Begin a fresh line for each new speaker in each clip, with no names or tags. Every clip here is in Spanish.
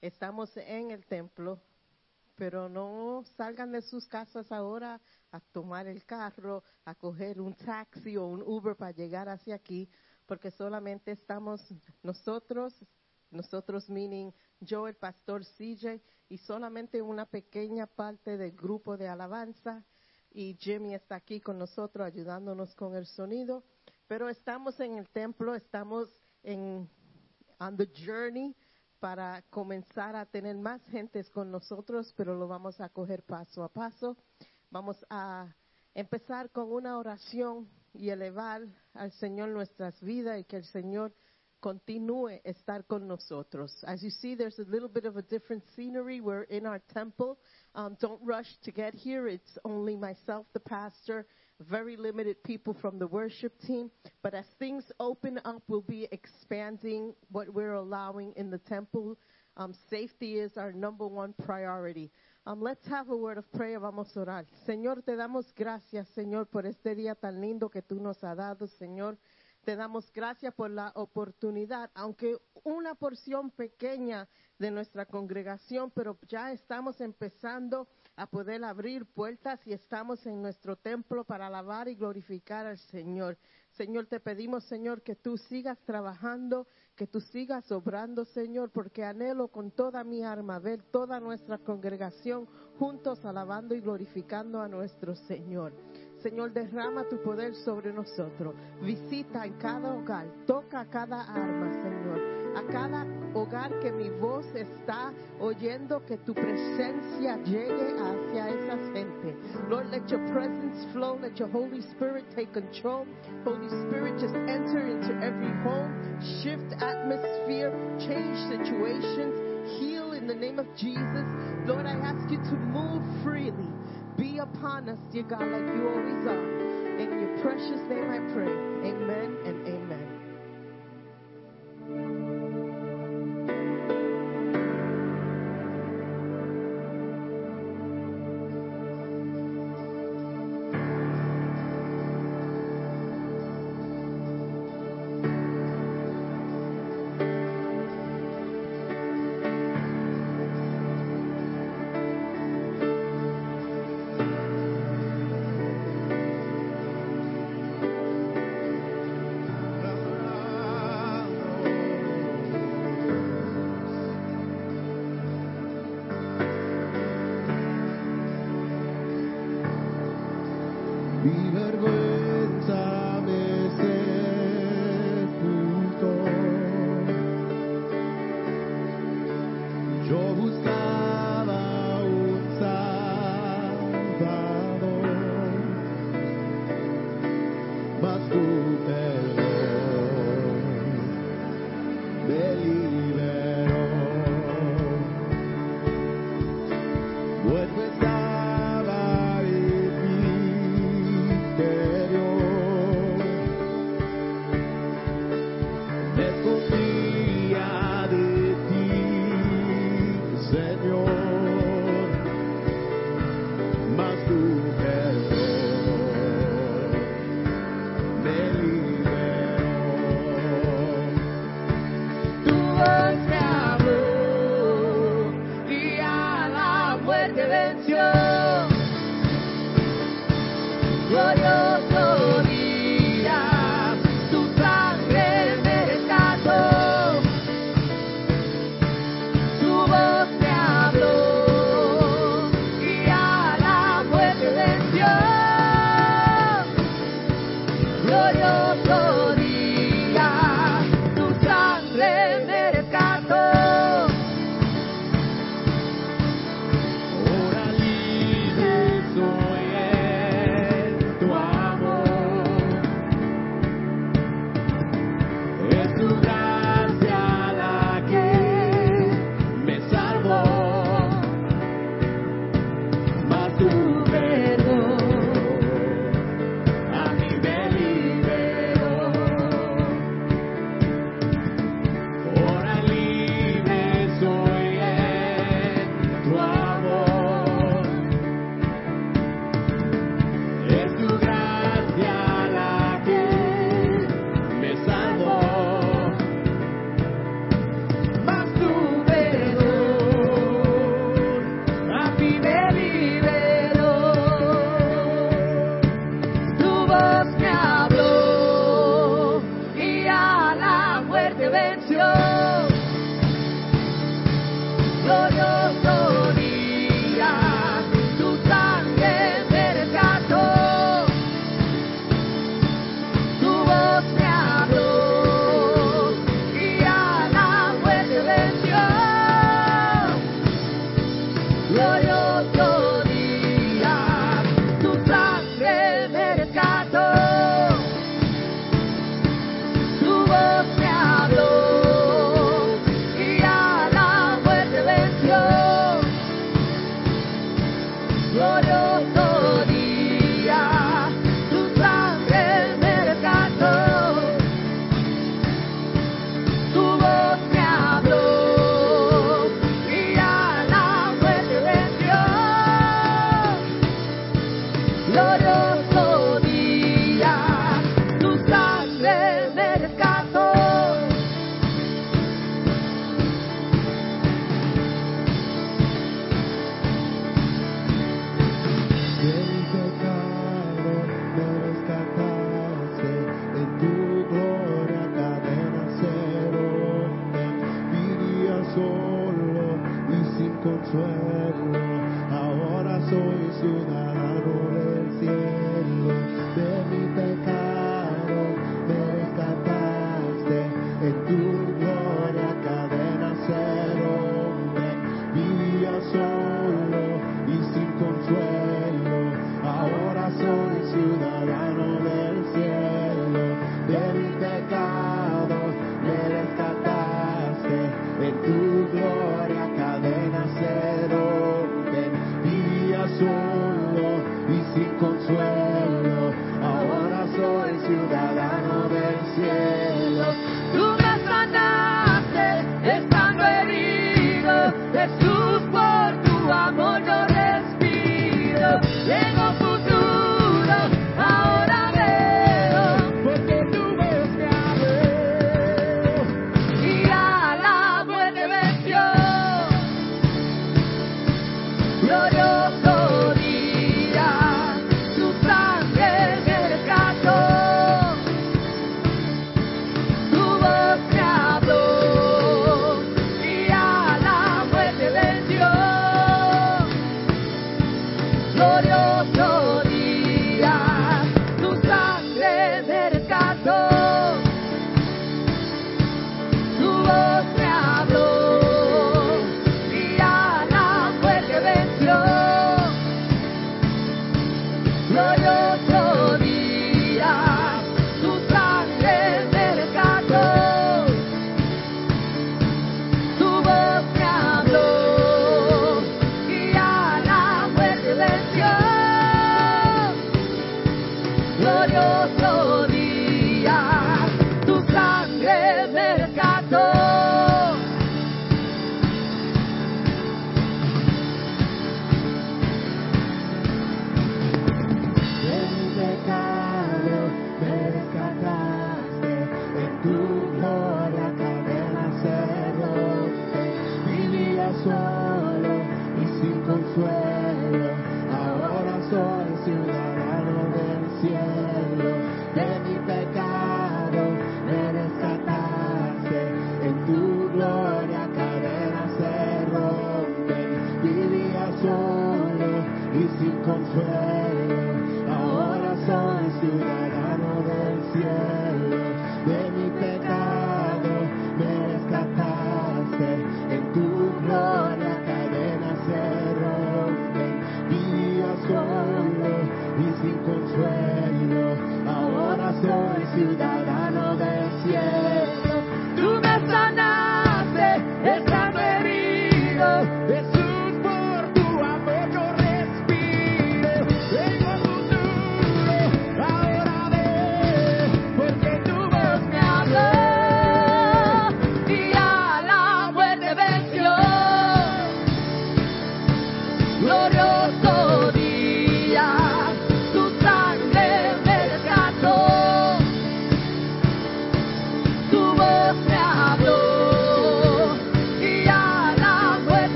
Estamos en el templo, pero no salgan de sus casas ahora a tomar el carro, a coger un taxi o un Uber para llegar hacia aquí, porque solamente estamos nosotros, nosotros meaning yo, el pastor CJ, y solamente una pequeña parte del grupo de alabanza. Y Jimmy está aquí con nosotros ayudándonos con el sonido. Pero estamos en el templo, estamos en on the journey para comenzar a tener más gentes con nosotros, pero lo vamos a coger paso a paso. Vamos a empezar con una oración y elevar al Señor nuestras vidas y que el Señor continúe estar con nosotros. As you see, there's a little bit of a different scenery. We're in our temple. Um, don't rush to get here. It's only myself, the pastor, very limited people from the worship team. But as things open up, we'll be expanding what we're allowing in the temple. Um, safety is our number one priority. Um, let's have a word of prayer. Vamos a orar. Señor, te damos gracias, Señor, por este día tan lindo que tú nos has dado, Señor. Te damos gracias por la oportunidad, aunque una porción pequeña de nuestra congregación, pero ya estamos empezando a poder abrir puertas y estamos en nuestro templo para alabar y glorificar al Señor. Señor, te pedimos, Señor, que tú sigas trabajando, que tú sigas obrando, Señor, porque anhelo con toda mi alma ver toda nuestra congregación juntos alabando y glorificando a nuestro Señor. Señor, derrama tu poder sobre nosotros. Visita en cada hogar, toca cada alma, Señor. A cada hogar que mi voz está oyendo, que tu presencia llegue hacia esa gente. Lord, let your presence flow, let your Holy Spirit take control. Holy Spirit, just enter into every home, shift atmosphere, change situations, heal in the name of Jesus. Lord, I ask you to move freely be upon us, dear God, like you always are. In your precious name I pray. Amen and amen.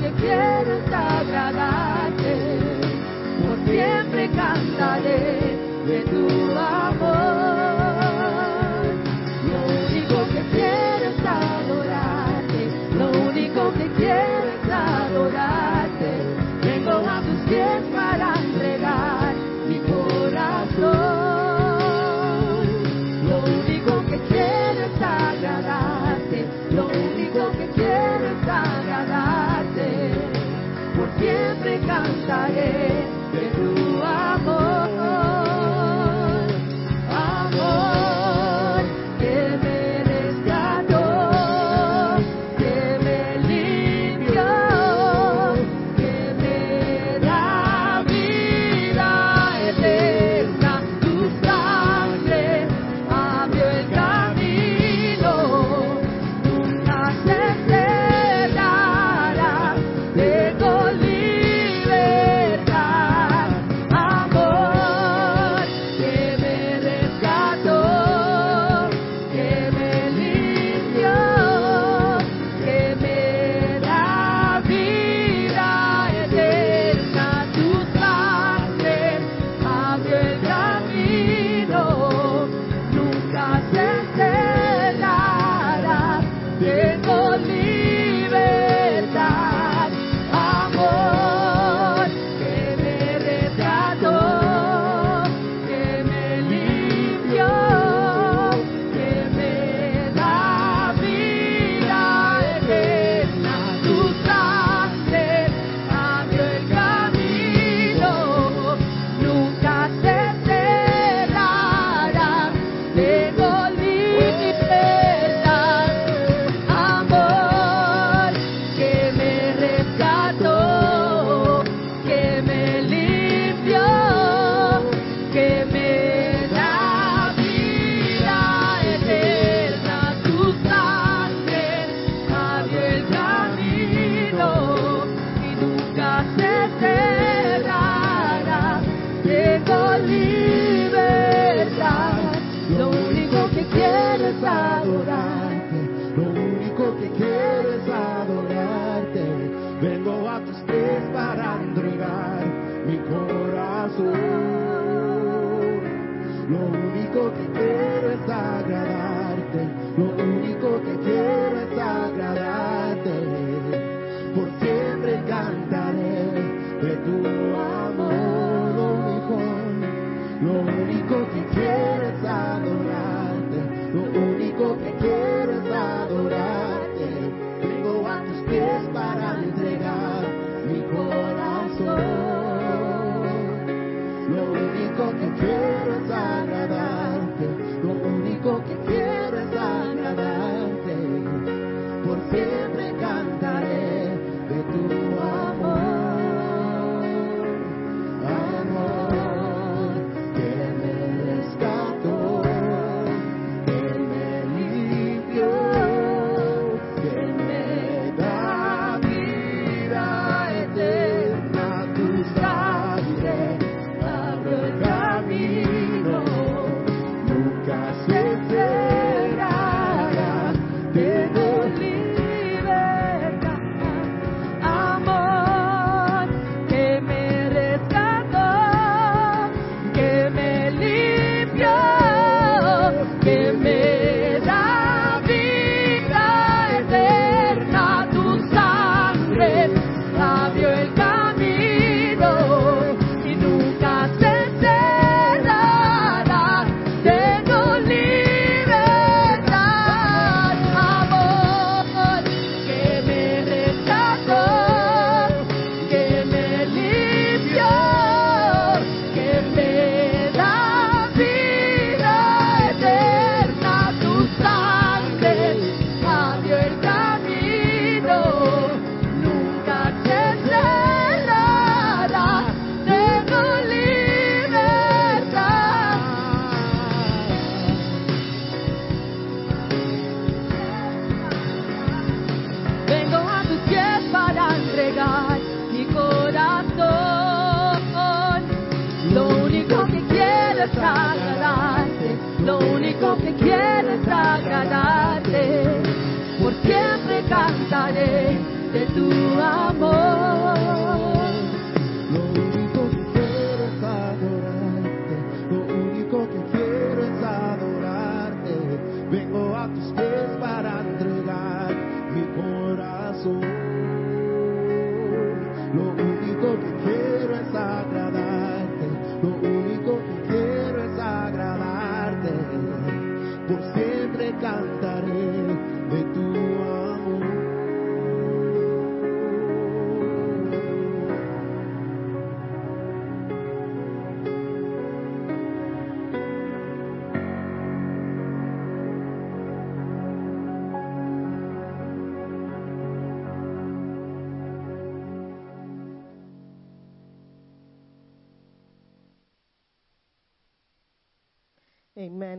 que quiero es agradarte, por siempre cantaré de tu amor.
Cantaré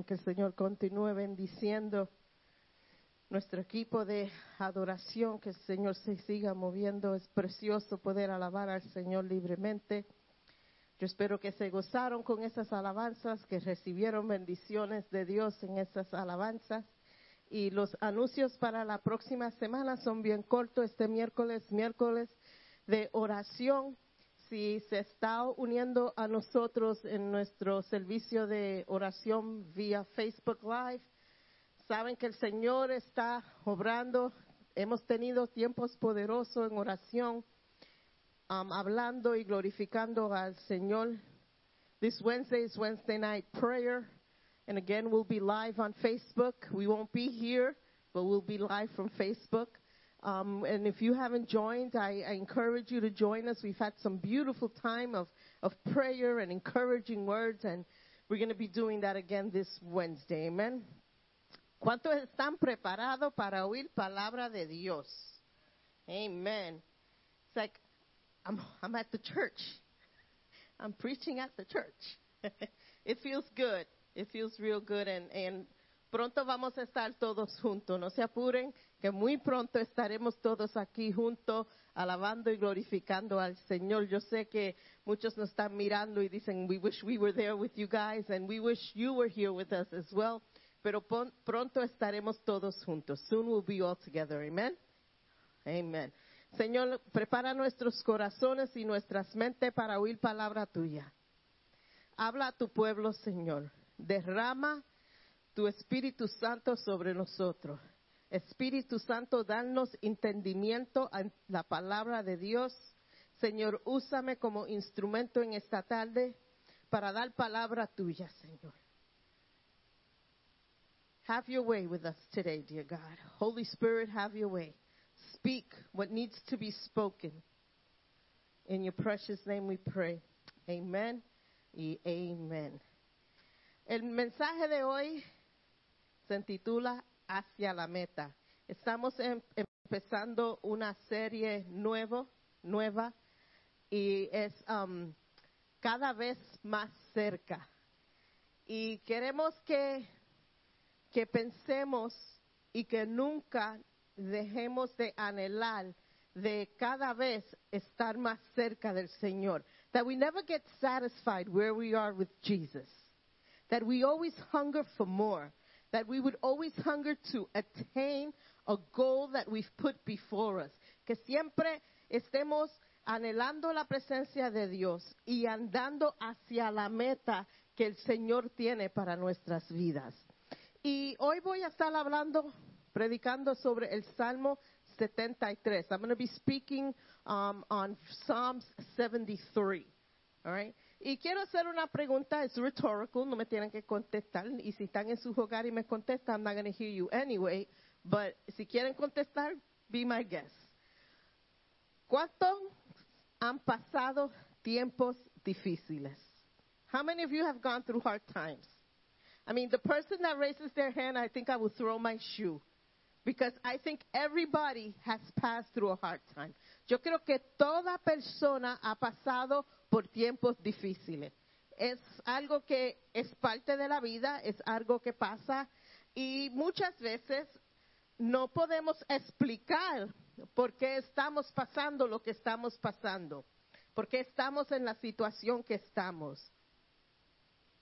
Que el
Señor continúe bendiciendo nuestro equipo de adoración, que el Señor se siga moviendo. Es precioso poder alabar al Señor libremente. Yo espero que se gozaron con esas alabanzas, que recibieron bendiciones de Dios en esas alabanzas. Y los anuncios para la próxima semana son bien cortos. Este miércoles, miércoles de oración. Si se está uniendo a nosotros en nuestro servicio de oración vía Facebook Live, saben que el Señor está obrando. Hemos tenido tiempos poderosos en oración, um, hablando y glorificando al Señor. This Wednesday is Wednesday night prayer. And again, we'll be live on Facebook. We won't be here, but we'll be live from Facebook. Um, and if you haven't joined, I, I encourage you to join us. We've had some beautiful time of, of prayer and encouraging words, and we're going to be doing that again this Wednesday. Amen. ¿Cuántos están preparados para oír palabra de Dios? Amen. It's like I'm, I'm at the church. I'm preaching at the church. it feels good. It feels real good, and, and pronto vamos a estar todos juntos. No se apuren, que muy pronto estaremos todos aquí juntos, alabando y glorificando al Señor. Yo sé que muchos nos están mirando y dicen, we wish we were there with you guys, and we wish you were here with us as well. Pero pronto estaremos todos juntos. Soon we'll be all together. Amen. Amen. Señor, prepara nuestros corazones y nuestras mentes para oír palabra tuya. Habla a tu pueblo, Señor. Derrama tu Espíritu Santo sobre nosotros. Espíritu Santo, danos entendimiento a la palabra de Dios. Señor, úsame como instrumento en esta tarde para dar palabra tuya, Señor. Have your way with us today, dear God. Holy Spirit, have your way. Speak what needs to be spoken. In your precious name we pray. Amen y amen. El mensaje de hoy se titula Hacia la meta. Estamos em- empezando una serie nuevo, nueva y es um, cada vez más cerca. Y queremos que, que pensemos y que nunca dejemos de anhelar de cada vez estar más cerca del Señor. That we never get satisfied where we are with Jesus. That we always hunger for more. That we would always hunger to attain a goal that we've put before us. Que siempre estemos anhelando la presencia de Dios y andando hacia la meta que el Señor tiene para nuestras vidas. Y hoy voy a estar hablando, predicando sobre el Salmo 73. I'm going to be speaking um, on Psalms 73. All right? Y quiero hacer una pregunta, es rhetorical, no me tienen que contestar. Y si están en su hogar y me contestan, I'm not going to hear you anyway. But si quieren contestar, be my guest. ¿Cuántos han pasado tiempos difíciles? How many of you have gone through hard times? I mean, the person that raises their hand, I think I will throw my shoe. Because I think everybody has passed through a hard time. Yo creo que toda persona ha pasado por tiempos difíciles. Es algo que es parte de la vida, es algo que pasa y muchas veces no podemos explicar por qué estamos pasando lo que estamos pasando, por qué estamos en la situación que estamos.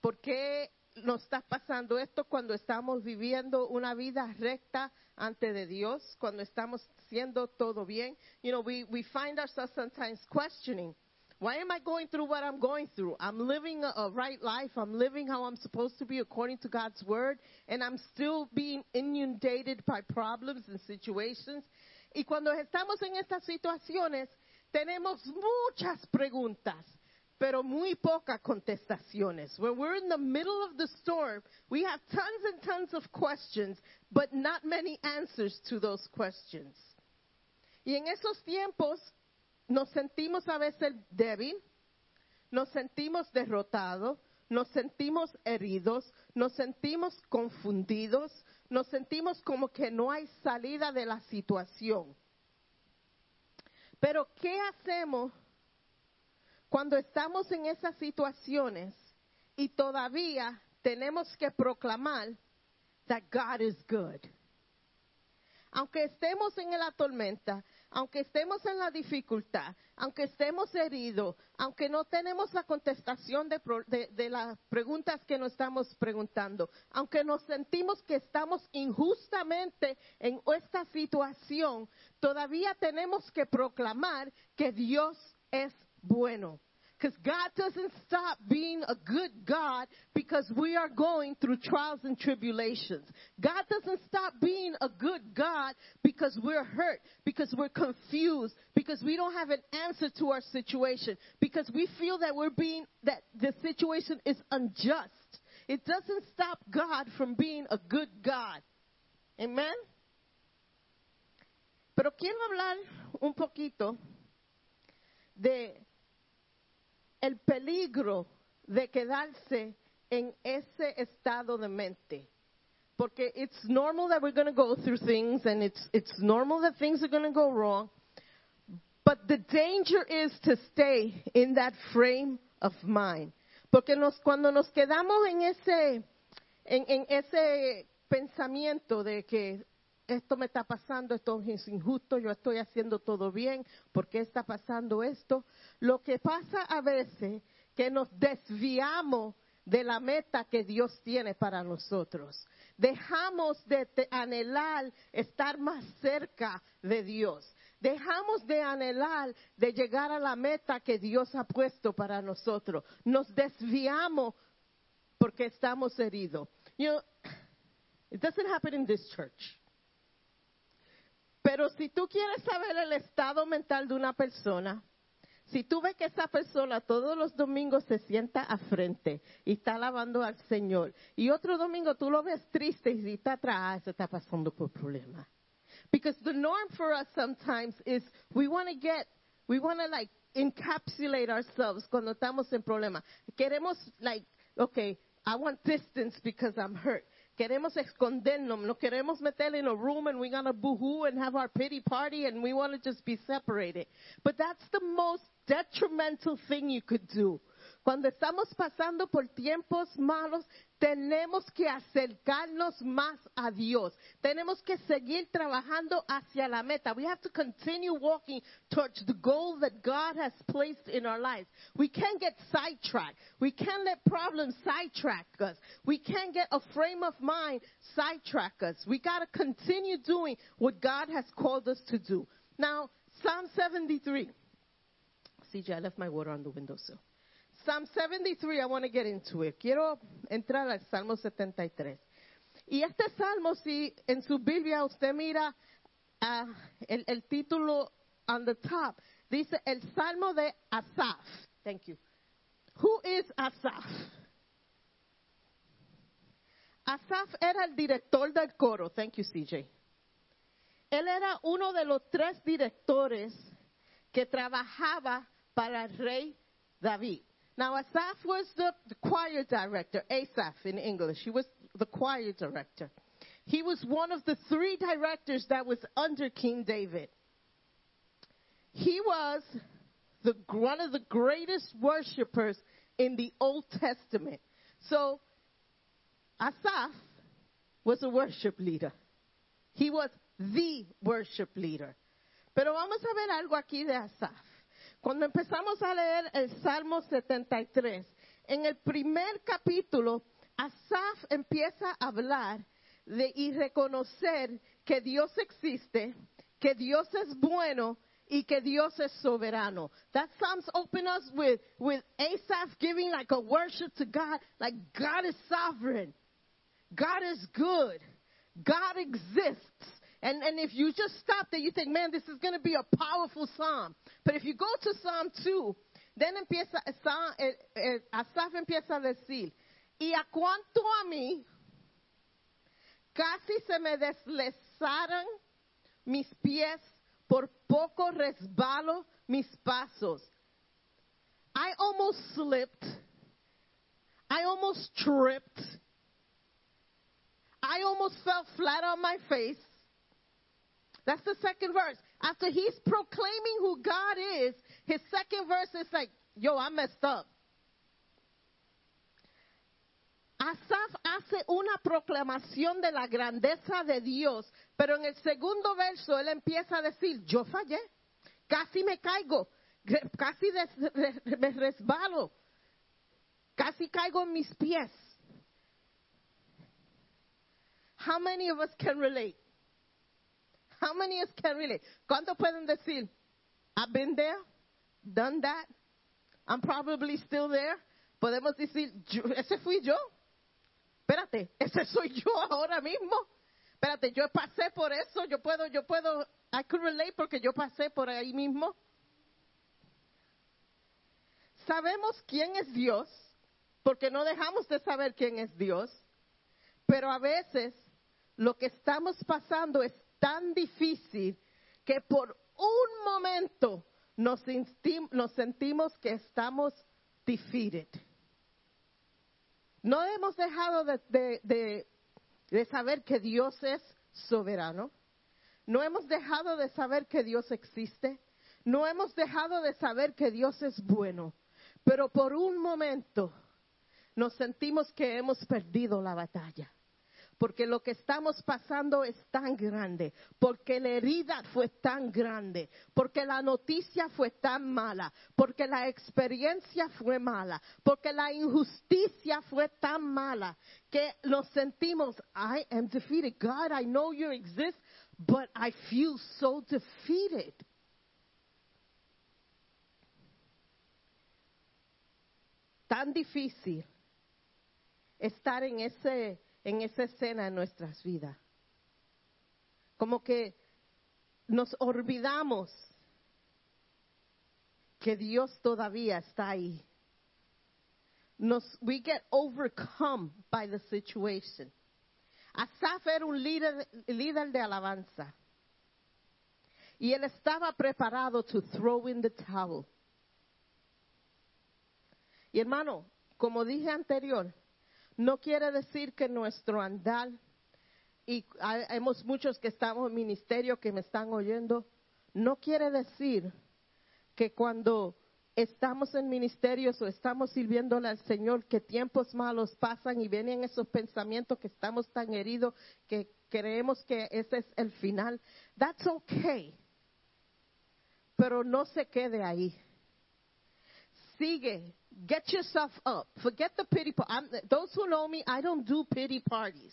¿Por qué nos está pasando esto cuando estamos viviendo una vida recta ante de Dios, cuando estamos haciendo todo bien? You know, we, we find ourselves sometimes questioning, why am I going through what I'm going through? I'm living a, right life. I'm living how I'm supposed to be according to God's word, and I'm still being inundated by problems and situations. Y cuando estamos en estas situaciones, tenemos muchas preguntas pero muy pocas contestaciones. When we're in the middle of the storm, we have tons and tons of questions, but not many answers to those questions. Y en esos tiempos nos sentimos a veces débil, nos sentimos derrotados, nos sentimos heridos, nos sentimos confundidos, nos sentimos como que no hay salida de la situación. Pero ¿qué hacemos cuando estamos en esas situaciones y todavía tenemos que proclamar that God is good. Aunque estemos en la tormenta, aunque estemos en la dificultad, aunque estemos heridos, aunque no tenemos la contestación de, de las preguntas que nos estamos preguntando, aunque nos sentimos que estamos injustamente en esta situación, todavía tenemos que proclamar que Dios es bueno. Because God doesn't stop being a good God because we are going through trials and tribulations. God doesn't stop being a good God because we're hurt, because we're confused, because we don't have an answer to our situation, because we feel that we're being, that the situation is unjust. It doesn't stop God from being a good God. Amen? Pero quiero hablar un poquito de el peligro de quedarse en ese estado de mente. Porque it's normal that we're going to go through things and it's, it's normal that things are going to go wrong. But the danger is to stay in that frame of mind. Porque nos, cuando nos quedamos en ese, en, en ese pensamiento de que esto me está pasando, esto es injusto, yo estoy haciendo todo bien, ¿por qué está pasando esto? Lo que pasa a veces que nos desviamos de la meta que Dios tiene para nosotros. Dejamos de anhelar estar más cerca de Dios. Dejamos de anhelar de llegar a la meta que Dios ha puesto para nosotros. Nos desviamos porque estamos heridos. You it doesn't happen in this church. Pero si tú quieres saber el estado mental de una persona, si tú ves que esa persona todos los domingos se sienta a frente y está alabando al Señor, y otro domingo tú lo ves triste y está atrás, ah, está pasando por problemas. Because the norm for us sometimes is we want to get, we want to like encapsulate ourselves cuando estamos en problemas. Queremos like, okay, I want distance because I'm hurt. Queremos escondernos, no queremos meter in a room and we're going to boo-hoo and have our pity party and we want to just be separated. But that's the most detrimental thing you could do. Cuando estamos pasando por tiempos malos, tenemos que acercarnos más a Dios. Tenemos que seguir trabajando hacia la meta. We have to continue walking towards the goal that God has placed in our lives. We can't get sidetracked. We can't let problems sidetrack us. We can't get a frame of mind sidetrack us. We got to continue doing what God has called us to do. Now, Psalm 73. CJ, I left my water on the windowsill. Psalm 73, I want to get into it. Quiero entrar al Salmo 73. Y este salmo, si en su Biblia usted mira ah, el, el título on the top, dice el Salmo de Asaf. Thank you. Who is Asaf? Asaf era el director del coro. Thank you, CJ. Él era uno de los tres directores que trabajaba para el rey David. Now, Asaph was the, the choir director, Asaph in English. He was the choir director. He was one of the three directors that was under King David. He was the, one of the greatest worshipers in the Old Testament. So, Asaph was a worship leader. He was the worship leader. Pero vamos a ver algo aquí de Asaph. Cuando empezamos a leer el Salmo 73, en el primer capítulo, Asaf empieza a hablar de, y reconocer que Dios existe, que Dios es bueno y que Dios es soberano. That Psalms open us with, with Asaph giving like a worship to God, like God is sovereign. God is good. God exists. And, and if you just stop there, you think, man, this is going to be a powerful psalm. But if you go to Psalm 2, then empieza, eh, eh, Asaf empieza a decir, y a cuanto a mí, casi se me deslizaron mis pies, por poco resbalo mis pasos. I almost slipped. I almost tripped. I almost fell flat on my face. That's the second verse. After he's proclaiming who God is, his second verse is like, yo, I messed up. Asaf hace una proclamación de la grandeza de Dios, pero en el segundo verso él empieza a decir, yo fallé, casi me caigo, casi me resbalo, casi caigo en mis pies. How many of us can relate? How many us can relate? ¿Cuántos pueden decir, I've been there, done that, I'm probably still there? Podemos decir, "Yo- ese fui yo. Espérate, ese soy yo ahora mismo. Espérate, yo pasé por eso, yo puedo, yo puedo, I could relate porque yo pasé por ahí mismo. Sabemos quién es Dios, porque no dejamos de saber quién es Dios, pero a veces lo que estamos pasando es tan difícil que por un momento nos, sentimos que estamos defeated. No hemos dejado de, de- de- de saber que Dios es soberano. No hemos dejado de saber que Dios existe. No hemos dejado de saber que Dios es bueno. Pero por un momento nos sentimos que hemos perdido la batalla. Porque lo que estamos pasando es tan grande, porque la herida fue tan grande, porque la noticia fue tan mala, porque la experiencia fue mala, porque la injusticia fue tan mala, que nos sentimos, I am defeated. God, I know you exist, but I feel so defeated. Tan difícil estar en ese en esa escena en nuestras vidas. Como que nos olvidamos que Dios todavía está ahí. Nos, we get overcome by the situation. Asaf era un líder, líder de alabanza. Y él estaba preparado to throw in the towel. Y hermano, como dije anterior, no quiere decir que nuestro andar, y hemos muchos que estamos en ministerio que me están oyendo, no quiere decir que cuando estamos en ministerios o estamos sirviéndole al Señor, que tiempos malos pasan y vienen esos pensamientos que estamos tan heridos que creemos que ese es el final. That's okay. Pero no se quede ahí sigue. Get yourself up. Forget the pity party. Those who know me, I don't do pity parties.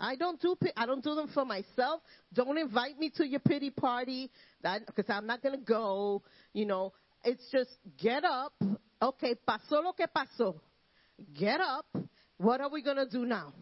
I don't do I don't do them for myself. Don't invite me to your pity party because I'm not going to go. You know, it's just get up. Okay, pasó lo que pasó. Get up. What are we going to do now?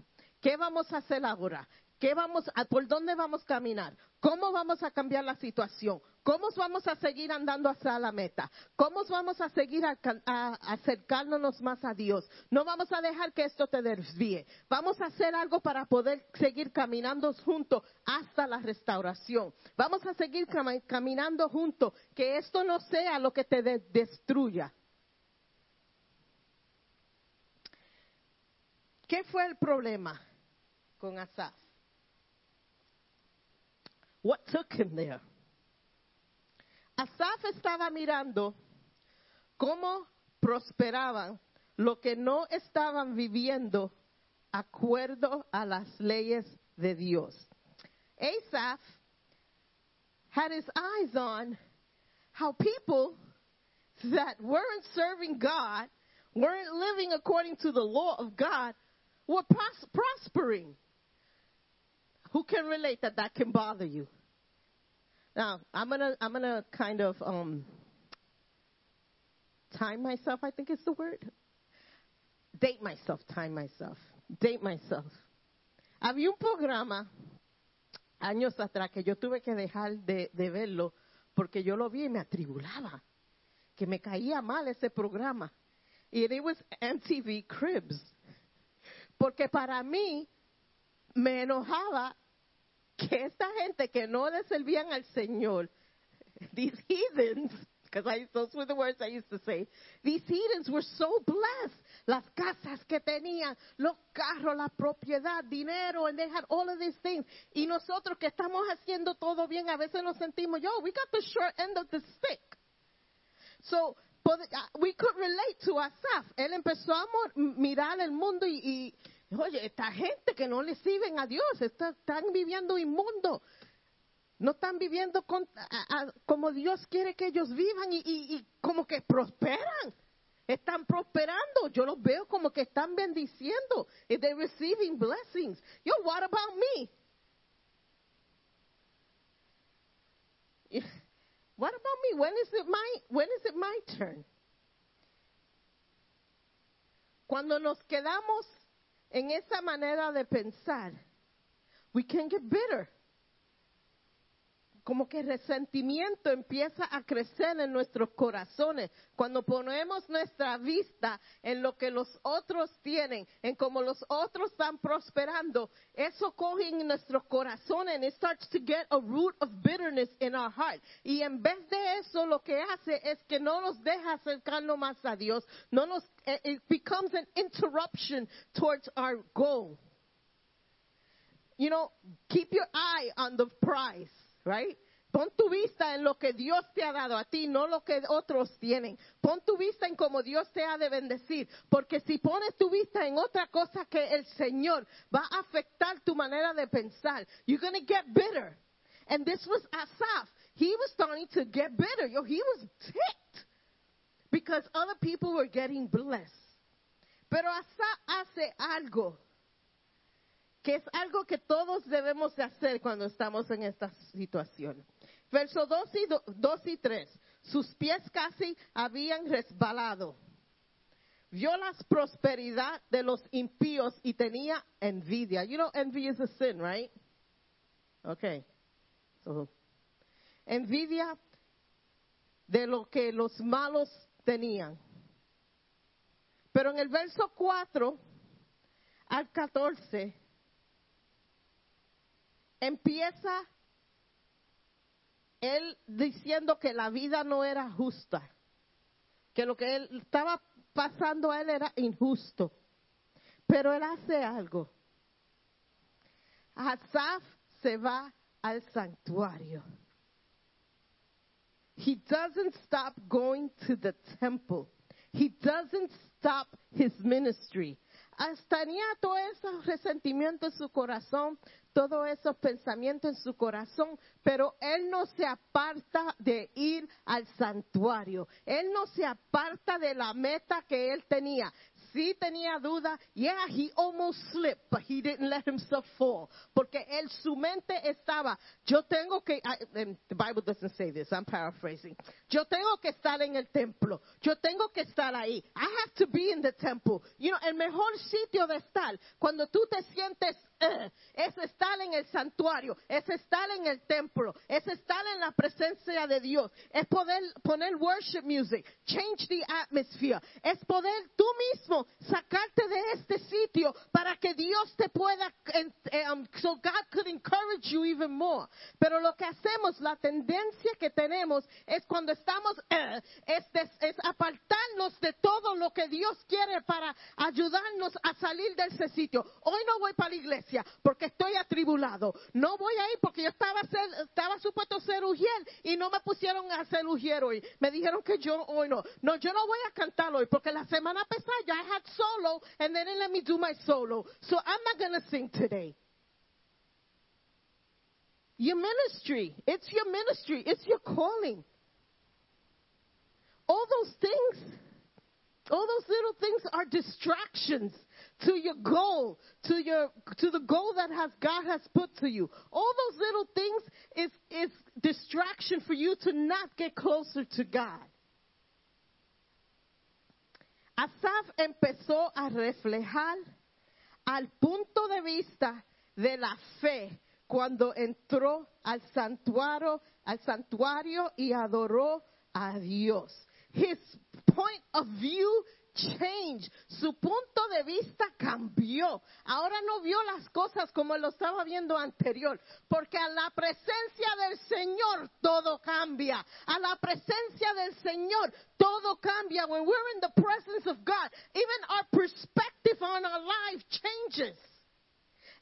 ¿Qué vamos a hacer ahora? ¿Qué vamos a, ¿Por dónde vamos a caminar? ¿Cómo vamos a cambiar la situación? ¿Cómo vamos a seguir andando hacia la meta? ¿Cómo vamos a seguir acercándonos más a Dios? No vamos a dejar que esto te desvíe. Vamos a hacer algo para poder seguir caminando juntos hasta la restauración. Vamos a seguir cam caminando juntos, que esto no sea lo que te de destruya. ¿Qué fue el problema con Asaf? What took him there? Asaf estaba mirando cómo prosperaban lo que no estaban viviendo acuerdo a las leyes de Dios. Asaph had his eyes on how people that weren't serving God, weren't living according to the law of God, were pros- prospering. Who can relate that that can bother you? Now, I'm gonna I'm gonna kind of um time myself, I think is the word. Date myself, time myself. Date myself. Había un programa años atrás que yo tuve que dejar de, de verlo porque yo lo vi y me atribulaba. Que me caía mal ese programa. Y it was MTV Cribs. Porque para mí me enojaba que esta gente que no le servían al Señor, these heathens, because I, those were the words I used to say, these heathens were so blessed. Las casas que tenían, los carros, la propiedad, dinero, and they had all of these things. Y nosotros que estamos haciendo todo bien, a veces nos sentimos, yo, we got the short end of the stick. So, ah, we could relate to Asaf. Él empezó a mirar el mundo y, y, oye, esta gente que no le sirven a Dios, está- están viviendo inmundo. No están viviendo con- como Dios quiere que ellos vivan y, y- y como que prosperan. Están prosperando. Yo los veo como que están bendiciendo. And they're receiving blessings. Yo, what about me? What about me? When is it my when is it my turn? Cuando nos quedamos en esa manera de pensar, we can get bitter. Como que resentimiento empieza a crecer en nuestros corazones cuando ponemos nuestra vista en lo que los otros tienen, en cómo los otros están prosperando. Eso coge en nuestros corazones and it starts to get a root of bitterness in our heart. Y en vez de eso, lo que hace es que no nos deja acercarnos más a Dios. No nos, eh, it becomes an interruption towards our goal. You know, keep your eye on the prize, right? Pon tu vista en lo que Dios te ha dado a ti, no lo que otros tienen. Pon tu vista en cómo Dios te ha de bendecir. Porque si pones tu vista en otra cosa que el Señor va a afectar tu manera de pensar, you're going to get bitter. And this was Asaph. He was starting to get bitter. Yo, he was ticked because other people were getting blessed. Pero Asaph hace algo que es algo que todos debemos de hacer cuando estamos en esta situación. Verso 2 y, 2 y 3. Sus pies casi habían resbalado. Vio la prosperidad de los impíos y tenía envidia. You know, envy is a sin, right? Okay. Envidia de lo que los malos tenían. Pero en el verso 4 al 14 empieza él diciendo que la vida no era justa, que lo que él estaba pasando a él era injusto. Pero él hace algo. Asaf se va al santuario. He doesn't stop going to the temple. He doesn't stop his ministry. Tenía todo ese resentimiento en su corazón, todos esos pensamientos en su corazón, pero él no se aparta de ir al santuario. Él no se aparta de la meta que él tenía. Sí tenía duda, yeah, he almost slipped, but he didn't let himself fall. Porque él, su mente estaba, yo tengo que, I, and the Bible doesn't say this, I'm paraphrasing. Yo tengo que estar en el templo. Yo tengo que estar ahí. I have to be in the temple. You know, el mejor sitio de estar, cuando tú te sientes, es estar en el santuario, es estar en el templo, es estar en la presencia de Dios, es poder poner worship music, change the atmosphere, es poder tú mismo sacarte de este sitio para que Dios te pueda, eh, um, so God could encourage you even more. Pero lo que hacemos, la tendencia que tenemos es cuando estamos, es, des- es apartarnos de todo lo que Dios quiere para ayudarnos a salir de ese sitio. Hoy no voy para la iglesia porque estoy atribulado. No voy a ir porque yo estaba, ser- estaba supuesto ser ujier y no me pusieron a ser ujier hoy. Me dijeron que yo hoy no. No, yo no voy a cantar hoy porque la semana pasada I had solo and they didn't let me do my solo. So I'm not going to sing today. Your ministry. It's your ministry. It's your calling. All those things, all those little things are distractions to your goal, to your to the goal that has God has put to you. All those little things is is distraction for you to not get closer to God. Asaf empezó a reflejar al punto de vista de la fe cuando entró al santuario, al santuario y adoró a Dios. His point of view changed. Su punto de vista cambió. Ahora no vio las cosas como lo estaba viendo anterior, porque a la presencia del Señor todo cambia. A la presencia del Señor todo cambia. When we're in the presence of God, even our perspective on our life changes.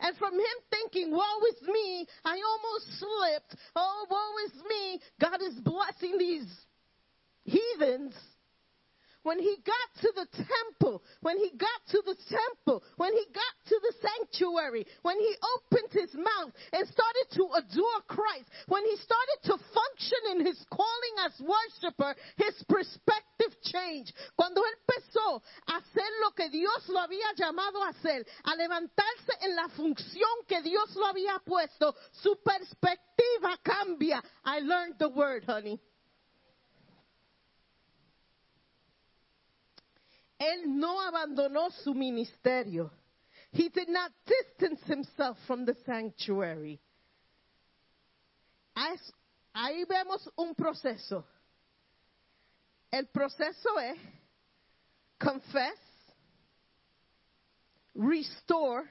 And from him thinking, woe is me, I almost slipped. Oh, woe is me. God is blessing these heathens. When he got to the temple, when he got to the temple, when he got to the sanctuary, when he opened his mouth and started to adore Christ, when he started to function in his calling as worshiper, his perspective changed. Cuando él empezó a hacer lo que Dios lo había llamado a hacer, a levantarse en la función que Dios lo había puesto, su perspectiva cambia. I learned the word, honey. Él no abandonó su ministerio. He did not distance himself from the sanctuary. Ahí- Ahí vemos un proceso. El proceso es confess, restore,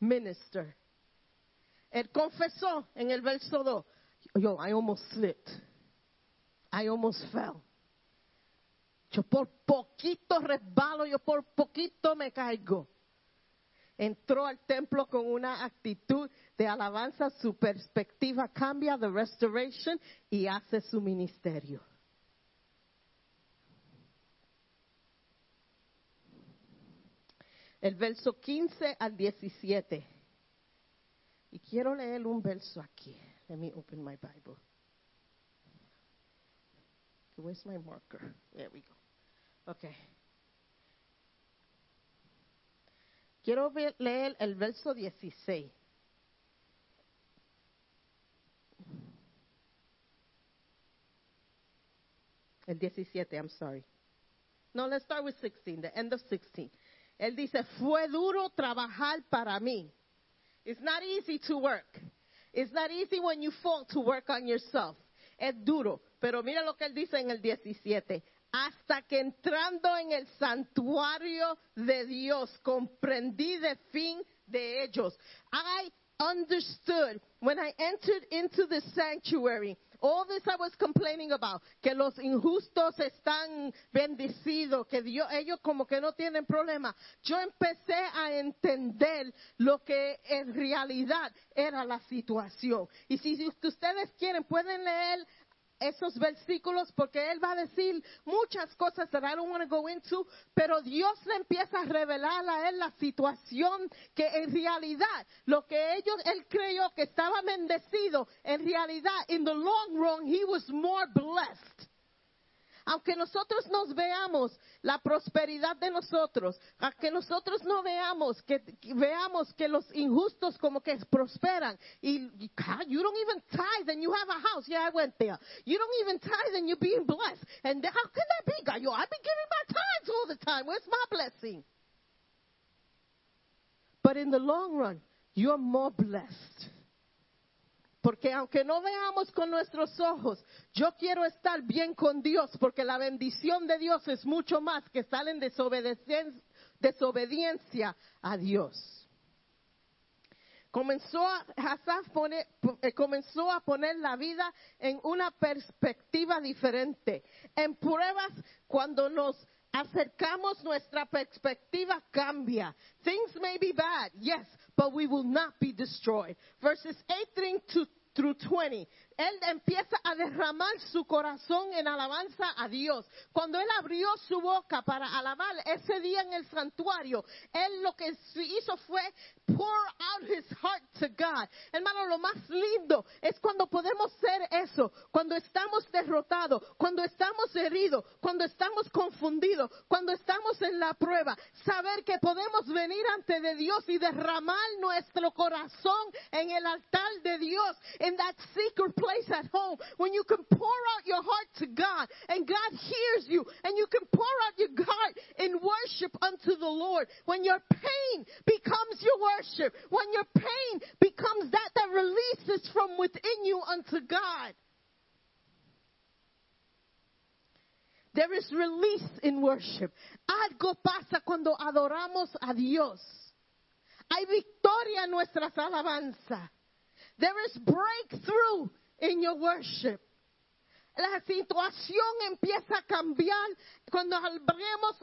minister. Él confesó en el verso 2. Yo, I almost slipped. I almost fell. Yo por poquito resbalo, yo por poquito me caigo. Entró al templo con una actitud de alabanza, su perspectiva cambia de restoration y hace su ministerio. El verso 15 al 17. Y quiero leer un verso aquí. Let me open my Bible. Where's my marker? There we go. Okay. Quiero leer el verso 16. El 17, I'm sorry. No, let's start with 16, the end of 16. Él dice, fue duro trabajar para mí. It's not easy to work. It's not easy when you fall to work on yourself. Es duro. Pero mira lo que él dice en el 17. Hasta que entrando en el santuario de Dios comprendí de fin de ellos. I understood when I entered into the sanctuary. All this I was complaining about, que los injustos están bendecidos, que Dios, ellos como que no tienen problema. Yo empecé a entender lo que en realidad era la situación. Y si si ustedes quieren, pueden leer esos versículos porque él va a decir muchas cosas that I don't want to go into, pero Dios le empieza a revelar a él la situación que en realidad lo que ellos él creyó que estaba bendecido, en realidad in the long run he was more blessed. Aunque nosotros nos veamos la prosperidad de nosotros, aunque nosotros no veamos que veamos que los injustos como que prosperan y you don't even tithe and you have a house. Yeah, I went there. You don't even tithe and you're being blessed. And how can that be, God? Yo, I've been giving my tithes all the time. Where's my blessing? But in the long run, you're more blessed. Porque aunque no veamos con nuestros ojos, yo quiero estar bien con Dios, porque la bendición de Dios es mucho más que estar en desobediencia, a Dios. Comenzó a, pone- eh, comenzó a poner la vida en una perspectiva diferente. En pruebas, cuando nos acercamos, nuestra perspectiva cambia. Things may be bad, yes, but we will not be destroyed. Verses 18 to, through 20. Él empieza a derramar su corazón en alabanza a Dios. Cuando él abrió su boca para alabar ese día en el santuario, él lo que hizo fue pour out his heart to God. Hermano, lo más lindo es cuando podemos ser eso, cuando estamos derrotados, cuando estamos heridos, cuando estamos confundidos, cuando estamos en la prueba, saber que podemos venir ante de Dios y derramar nuestro corazón en el altar de Dios, in that secret place at home, when you can pour out your heart to God and God hears you and you can pour out your heart in worship unto the Lord. When your pain becomes your worship, when your pain becomes that that releases from within you unto God. There is release in worship. Algo pasa cuando adoramos a Dios. Hay victoria en nuestras alabanzas. There is breakthrough in your worship. La situación empieza a cambiar. Cuando abrimos,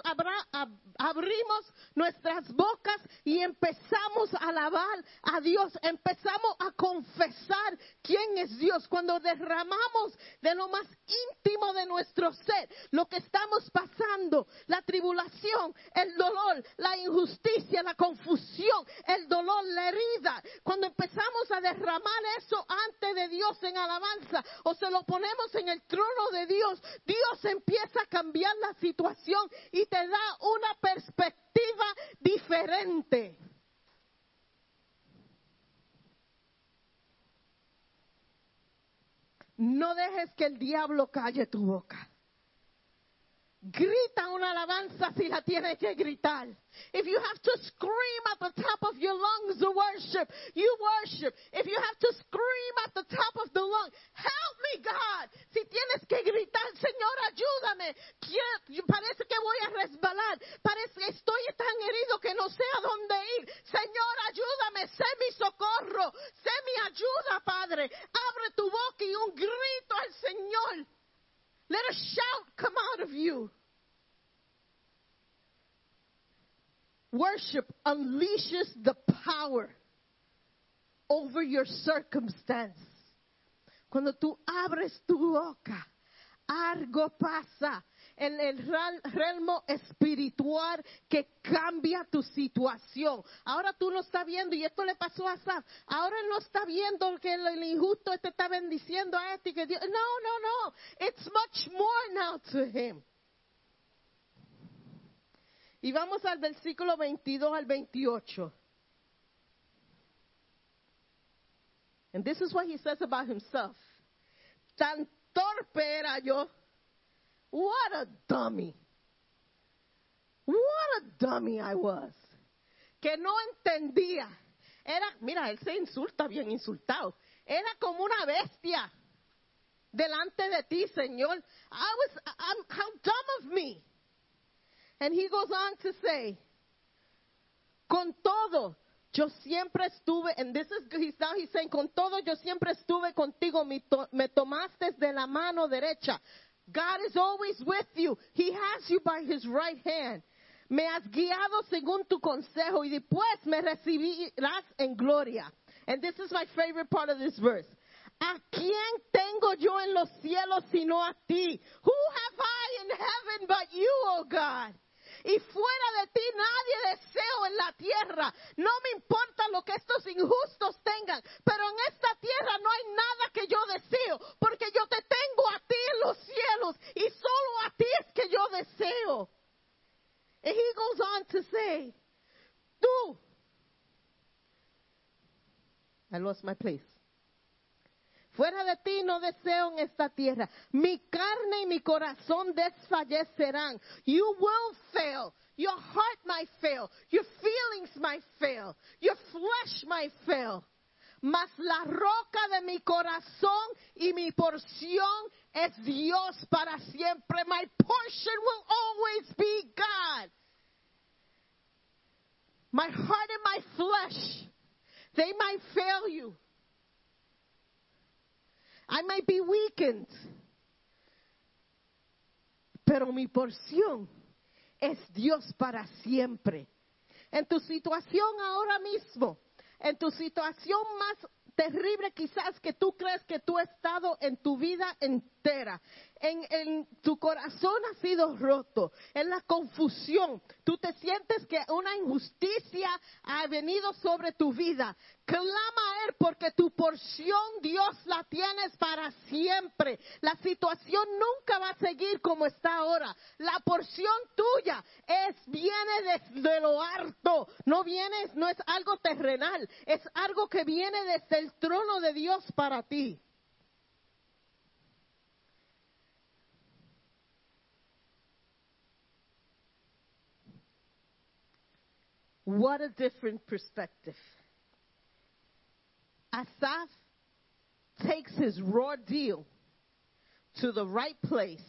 abrimos nuestras bocas y empezamos a alabar a Dios, empezamos a confesar quién es Dios, cuando derramamos de lo más íntimo de nuestro ser lo que estamos pasando, la tribulación, el dolor, la injusticia, la confusión, el dolor, la herida, cuando empezamos a derramar eso ante de Dios en alabanza o se lo ponemos en el trono de Dios, Dios empieza a cambiar la situación y te da una perspectiva diferente. No dejes que el diablo calle tu boca. Grita una alabanza si la tienes que gritar. If you have to scream at the top of your lungs to worship, you worship. If you have to scream at the top of the lung, help me God. Si tienes que gritar, Señor, ayúdame. Parece que voy a resbalar. Parece que estoy tan herido que no sé a dónde ir. Señor, ayúdame. Sé mi socorro. Sé mi ayuda, Padre. Abre tu boca y un grito al Señor. Let a shout come out of you. Worship unleashes the power over your circumstance. Cuando tú abres tu boca, algo pasa en el realmo espiritual que cambia tu situación. Ahora tú no estás viendo, y esto le pasó a Asaf, ahora no está viendo que el, el injusto te está bendiciendo a este que Dios, no, no, no, it's much more now to him. Y vamos al versículo 22 al 28. And this is what he says about himself. Tan torpe era yo. What a dummy. What a dummy I was. Que no entendía. Era, mira, él se insulta bien insultado. Era como una bestia delante de ti, Señor. I was, I'm, how dumb of me. And he goes on to say, con todo, yo siempre estuve, and this is, he's now he's saying, con todo, yo siempre estuve contigo, me, to- me tomaste de la mano derecha. God is always with you. He has you by his right hand. Me has guiado según tu consejo y después me recibirás en gloria. And this is my favorite part of this verse. ¿A quién tengo yo en los cielos sino a ti? Who have I in heaven but you, oh God? Y fuera de ti nadie deseo en la tierra. No me importa lo que estos injustos tengan, pero en esta tierra no hay nada que yo deseo, porque yo te tengo a ti en los cielos y solo a ti es que yo deseo. And he goes on to say, tú, I lost my place. Fuera de ti no deseo en esta tierra. Mi carne y mi corazón desfallecerán. You will fail. Your heart might fail. Your feelings might fail. Your flesh might fail. Mas la roca de mi corazón y mi porción es Dios para siempre. My portion will always be God. My heart and my flesh, they might fail you. I might be weakened. Pero mi porción es Dios para siempre. En tu situación ahora mismo, en tu situación más terrible quizás que tú crees que tú has estado en tu vida entera, en, tu corazón ha sido roto, en la confusión, tú te sientes que una injusticia ha venido sobre tu vida. Clama a Él porque tu porción Dios la tienes para siempre. La situación nunca va a seguir como está ahora. La porción tuya es viene desde lo alto, no viene, no es algo terrenal, es algo que viene desde el trono de Dios para ti. What a different perspective. Asaph takes his raw deal to the right place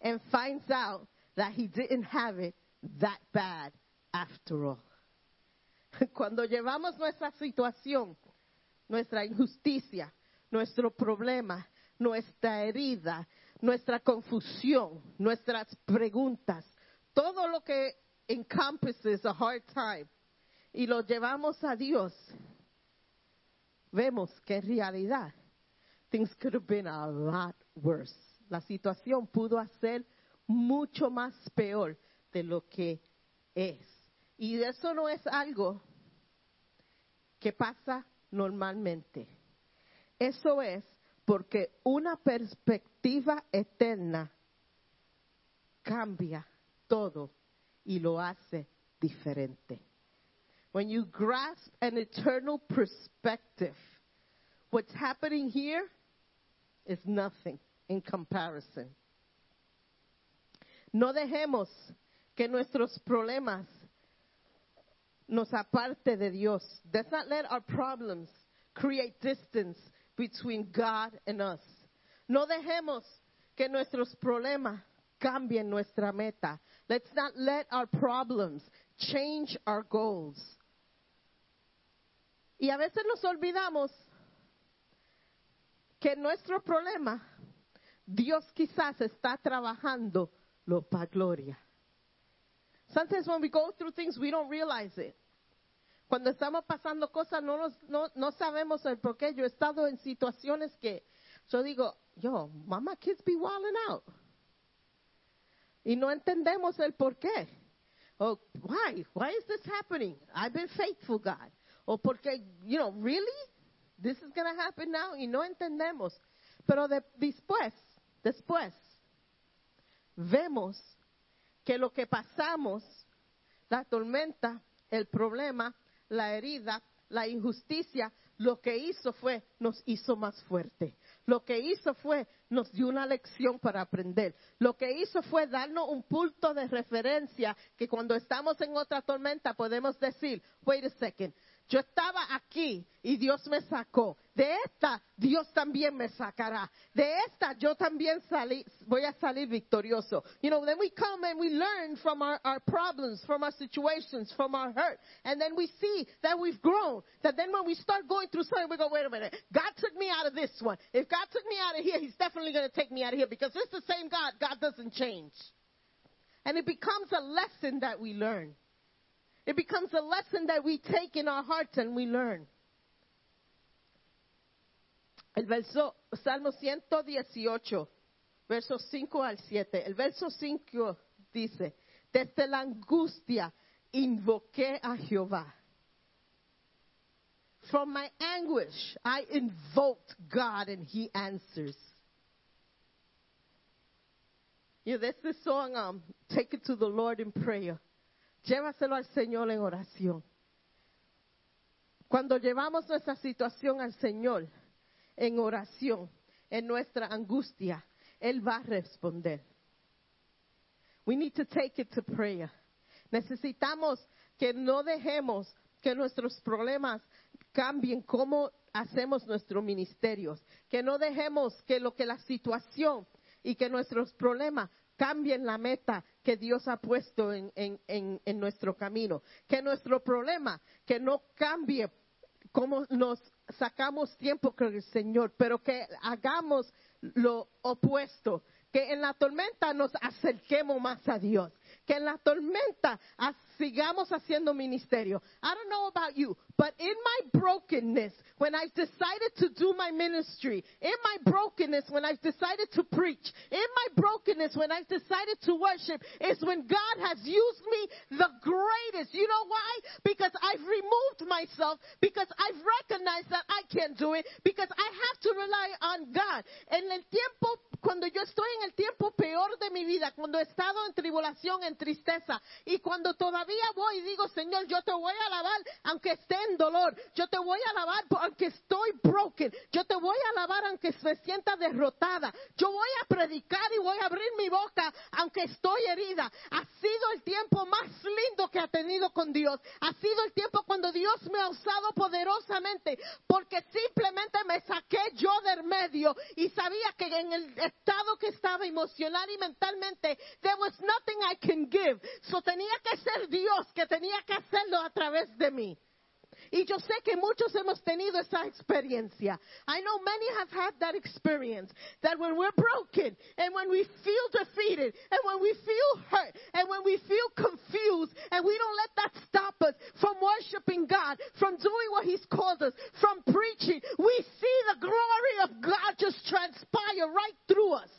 and finds out that he didn't have it that bad after all. Cuando llevamos nuestra situación, nuestra injusticia, nuestro problema, nuestra herida, nuestra confusión, nuestras preguntas, todo lo que encompasses a hard time y lo llevamos a Dios, vemos que en realidad things could have been a lot worse. La situación pudo ser mucho más peor de lo que es. Y eso no es algo que pasa normalmente. Eso es porque una perspectiva eterna cambia todo y lo hace diferente. When you grasp an eternal perspective, what's happening here is nothing in comparison. No dejemos que nuestros problemas nos aparte de Dios. Let's not let our problems create distance between God and us. No dejemos que nuestros problemas cambien nuestra meta. Let's not let our problems change our goals. Y a veces nos olvidamos que nuestro problema, Dios quizás está trabajando lo para gloria. Sometimes when we go through things, we don't realize it. Cuando estamos pasando cosas, no, nos, no, no sabemos el por qué. Yo he estado en situaciones que yo digo, yo, mama, kids be wilding out. Y no entendemos el por qué. Oh, why? Why is this happening? I've been faithful, God. O porque, you know, really? This is going to happen now? Y no entendemos. Pero de, después, después, vemos que lo que pasamos, la tormenta, el problema, la herida, la injusticia, lo que hizo fue, nos hizo más fuerte. Lo que hizo fue, nos dio una lección para aprender. Lo que hizo fue darnos un punto de referencia que cuando estamos en otra tormenta podemos decir, wait a second, yo estaba aquí y Dios me sacó. De esta Dios también me sacará. De esta yo también salí, voy a salir victorioso. You know, then we come and we learn from our, our problems, from our situations, from our hurt. And then we see that we've grown. That then when we start going through something, we go, wait a minute. God took me out of this one. If God took me out of here, He's definitely going to take me out of here because it's the same God. God doesn't change. And it becomes a lesson that we learn. It becomes a lesson that we take in our hearts and we learn. El verso, Salmo 118, versos 5 al 7. El verso 5 dice, desde la angustia invoqué a Jehová. From my anguish, I invoked God and he answers. You know, there's this song, um, Take It to the Lord in Prayer. Llévaselo al Señor en oración. Cuando llevamos nuestra situación al Señor en oración, en nuestra angustia, Él va a responder. We need to take it to prayer. Necesitamos que no dejemos que nuestros problemas cambien cómo hacemos nuestros ministerios. Que no dejemos que lo que la situación y que nuestros problemas cambien la meta que Dios ha puesto en, en, en, nuestro camino. Que nuestro problema, que no cambie cómo nos sacamos tiempo con el Señor, pero que hagamos lo opuesto. Que en la tormenta nos acerquemos más a Dios. Que en la tormenta ah, sigamos haciendo ministerio. I don't know about you, but in my brokenness, when I've decided to do my ministry, in my brokenness, when I've decided to preach, in my brokenness, when I've decided to worship, is when God has used me the greatest. You know why? Because myself, because I've recognized that I can't do it, because I have to rely on God. En el tiempo, cuando yo estoy en el tiempo peor de mi vida, cuando he estado en tribulación, en tristeza, y cuando todavía voy y digo, Señor, yo te voy a alabar aunque esté en dolor, yo te voy a alabar aunque estoy broken, yo te voy a alabar aunque me sienta derrotada, yo voy a predicar y voy a abrir mi boca aunque estoy herida. Ha sido el tiempo más lindo que ha tenido con Dios, ha sido el tiempo cuando Dios me ha usado poderosamente, porque simplemente me saqué yo del medio y sabía que en el estado que estaba emocional y mentalmente, there was nothing I can give. So tenía que ser Dios que tenía que hacerlo a través de mí. Y yo sé que muchos hemos tenido esa experiencia. I know many have had that experience. That when we're broken and when we feel defeated and when we feel hurt and when we feel confused and we don't let that stop us from worshiping God, from doing what He's called us, from preaching, we see the glory of God just transpire right through us.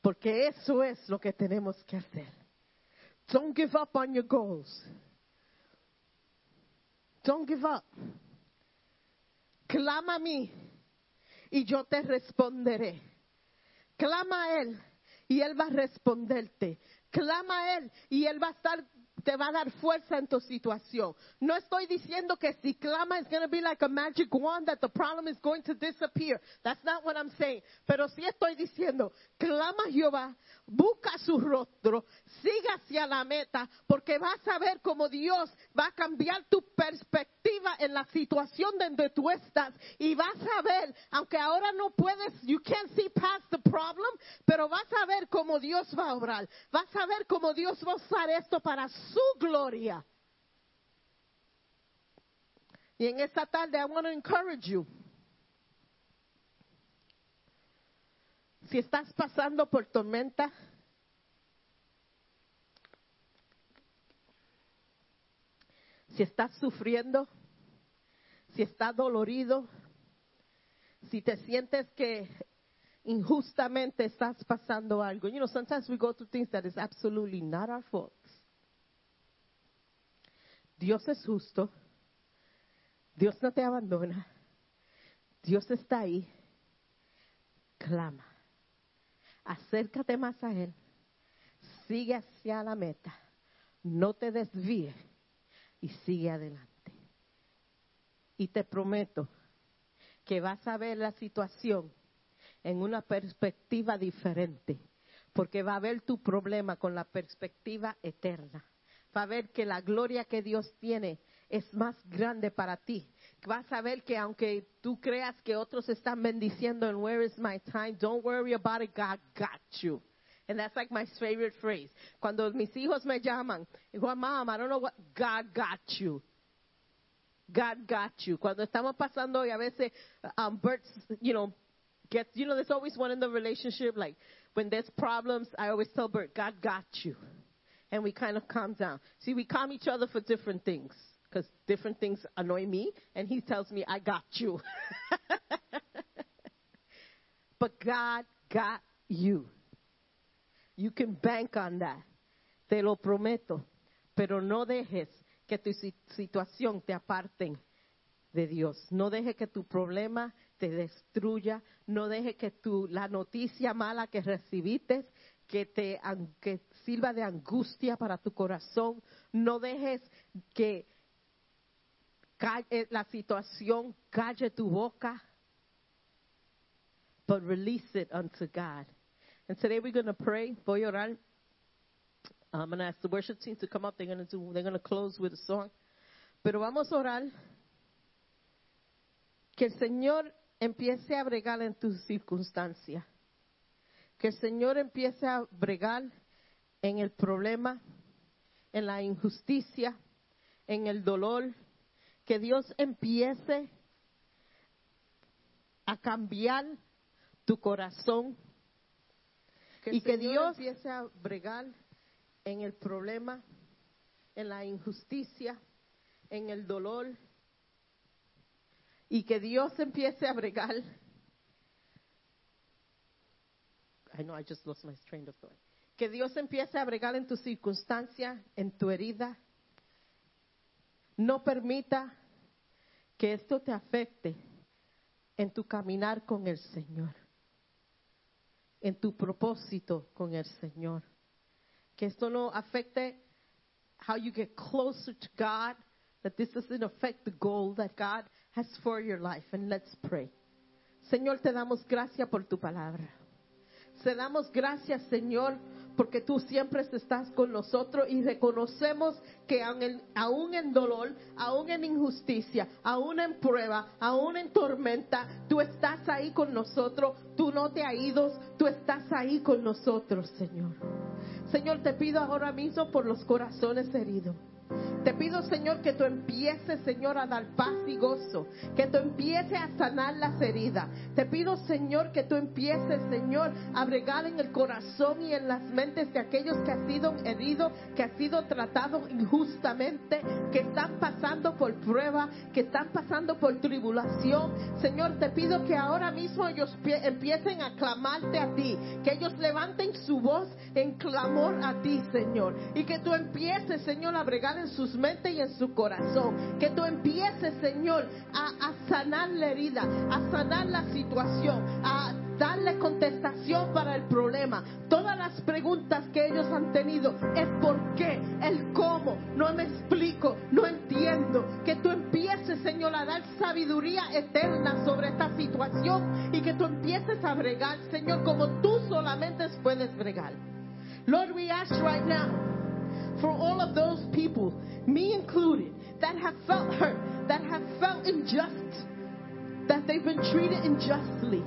Porque eso es lo que tenemos que hacer. Don't give up on your goals. Don't give up. Clama a mí y yo te responderé. Clama a Él y Él va a responderte. Clama a Él y Él va a estar, te va a dar fuerza en tu situación. No estoy diciendo que si clama it's going to be like a magic wand that the problem is going to disappear. That's not what I'm saying. Pero sí estoy diciendo, clama a Jehová, busca su rostro, siga hacia la meta, porque vas a ver cómo Dios va a cambiar tu perspectiva en la situación donde tú estás y vas a ver, aunque ahora no puedes, you can't see past the problem, pero vas a ver cómo Dios va a obrar, vas a ver cómo Dios va a usar esto para gloria. Y en esta tarde, I want to encourage you. Si estás pasando por tormenta, si estás sufriendo, si estás dolorido, si te sientes que injustamente estás pasando algo. You know, sometimes we go through things that is absolutely not our fault. Dios es justo. Dios no te abandona. Dios está ahí. Clama. Acércate más a Él. Sigue hacia la meta. No te desvíes y sigue adelante. Y te prometo que vas a ver la situación en una perspectiva diferente, porque va a ver tu problema con la perspectiva eterna. Va a ver que la gloria que Dios tiene es más grande para ti. Vas a ver que aunque tú creas que otros están bendiciendo and where is my time, don't worry about it, God got you. And that's like my favorite phrase. Cuando mis hijos me llaman, digo, mom, I don't know what, God got you. God got you. Cuando estamos pasando y a veces um, Bert, you know, gets, you know, there's always one in the relationship, like when there's problems, I always tell Bert, God got you. And we kind of calm down. See, we calm each other for different things because different things annoy me, and he tells me, I got you. but God got you. You can bank on that. Te lo prometo. Pero no dejes que tu situación te aparten de Dios. No dejes que tu problema te destruya. No dejes que tu, la noticia mala que recibiste que te que sirva de angustia para tu corazón. No dejes que la situación calle tu boca. But release it unto God. And today we're going to pray. Voy a orar. I'm going to ask the worship team to come up. They're going to do. They're going close with a song. Pero vamos a orar. Que el Señor empiece a bregar en tus circunstancias. Que el Señor empiece a bregar en el problema, en la injusticia, en el dolor. Que Dios empiece a cambiar tu corazón y que Dios empiece a bregar en el problema, en la injusticia, en el dolor, y que Dios empiece a bregar. I know I just lost my train of thought. Que Dios empiece a bregar en tu circunstancia, en tu herida. No permita que esto te afecte en tu caminar con el Señor en tu propósito con el Señor. Que esto no afecte how you get closer to God, that this doesn't affect the goal that God has for your life. And let's pray. Señor, te damos gracias por tu palabra. Te damos gracias, Señor, porque tú siempre estás con nosotros y reconocemos que aún en dolor, aún en injusticia, aún en prueba, aún en tormenta, tú estás ahí con nosotros, tú no te has ido, tú estás ahí con nosotros, Señor. Señor, te pido ahora mismo por los corazones heridos. Te pido, Señor, que tú empieces, Señor, a dar paz y gozo. Que tú empieces a sanar las heridas. Te pido, Señor, que tú empieces, Señor, a bregar en el corazón y en las mentes de aquellos que han sido heridos, que han sido tratados injustamente, que están pasando por prueba, que están pasando por tribulación. Señor, te pido que ahora mismo ellos pie- empiecen a clamarte a ti. Que ellos levanten su voz en clamor a ti, Señor. Y que tú empieces, Señor, a bregar en sus mentes y en su corazón. Que tú empieces, Señor, a, sanar la herida, a sanar la situación, a darle contestación para el problema. Todas las preguntas que ellos han tenido, el por qué, el cómo, no me explico, no entiendo. Que tú empieces, Señor, a dar sabiduría eterna sobre esta situación y que tú empieces a bregar, Señor, como tú solamente puedes bregar. Lord, we ask right now for all of those people, me included, that have felt hurt, that have felt unjust, that they've been treated unjustly.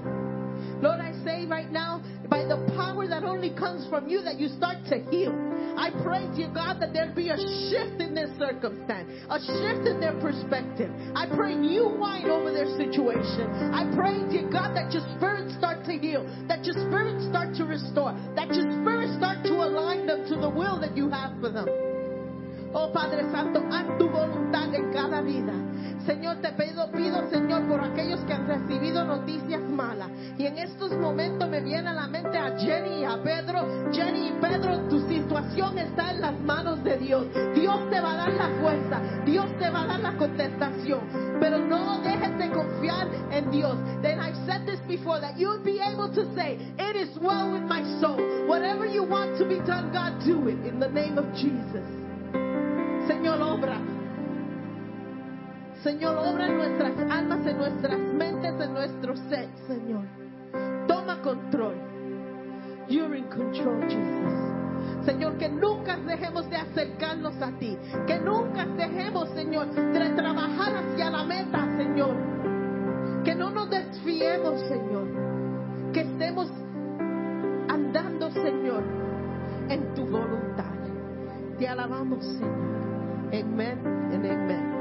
Lord, I say right now, by the power that only comes from you, that you start to heal. I pray, dear God, that there be a shift in their circumstance, a shift in their perspective. I pray new wine over their situation. I pray, dear God, that your spirit start to heal, that your spirit start to restore, that your spirit start to align them to the will that you have for them. Oh Padre Santo, haz tu voluntad en cada vida. Señor, te pido, pido, Señor, por aquellos que han recibido noticias malas. Y en estos momentos me viene a la mente a Jenny y a Pedro. Jenny y Pedro, tu situación está en las manos de Dios. Dios te va a dar la fuerza. Dios te va a dar la contestación. Pero no dejes de confiar en Dios. Then I've said this before that you would be able to say, It is well with my soul. Whatever you want to be done, God, do it in the name of Jesus. Señor, obra. Señor, obra en nuestras almas, en nuestras mentes, en nuestro ser, Señor. Toma control. You're in control, Jesus. Señor, que nunca dejemos de acercarnos a ti. Que nunca dejemos, Señor, de trabajar hacia la meta, Señor. Que no nos desfiemos, Señor. Que estemos andando, Señor, en tu voluntad. Te alabamos, Señor. Amen and amen.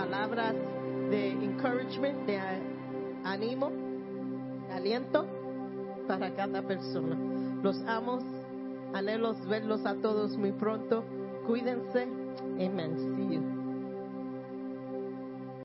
Palabras de encouragement, de ánimo, de aliento para cada persona. Los amo, anhelos verlos a todos muy pronto. Cuídense. Amen.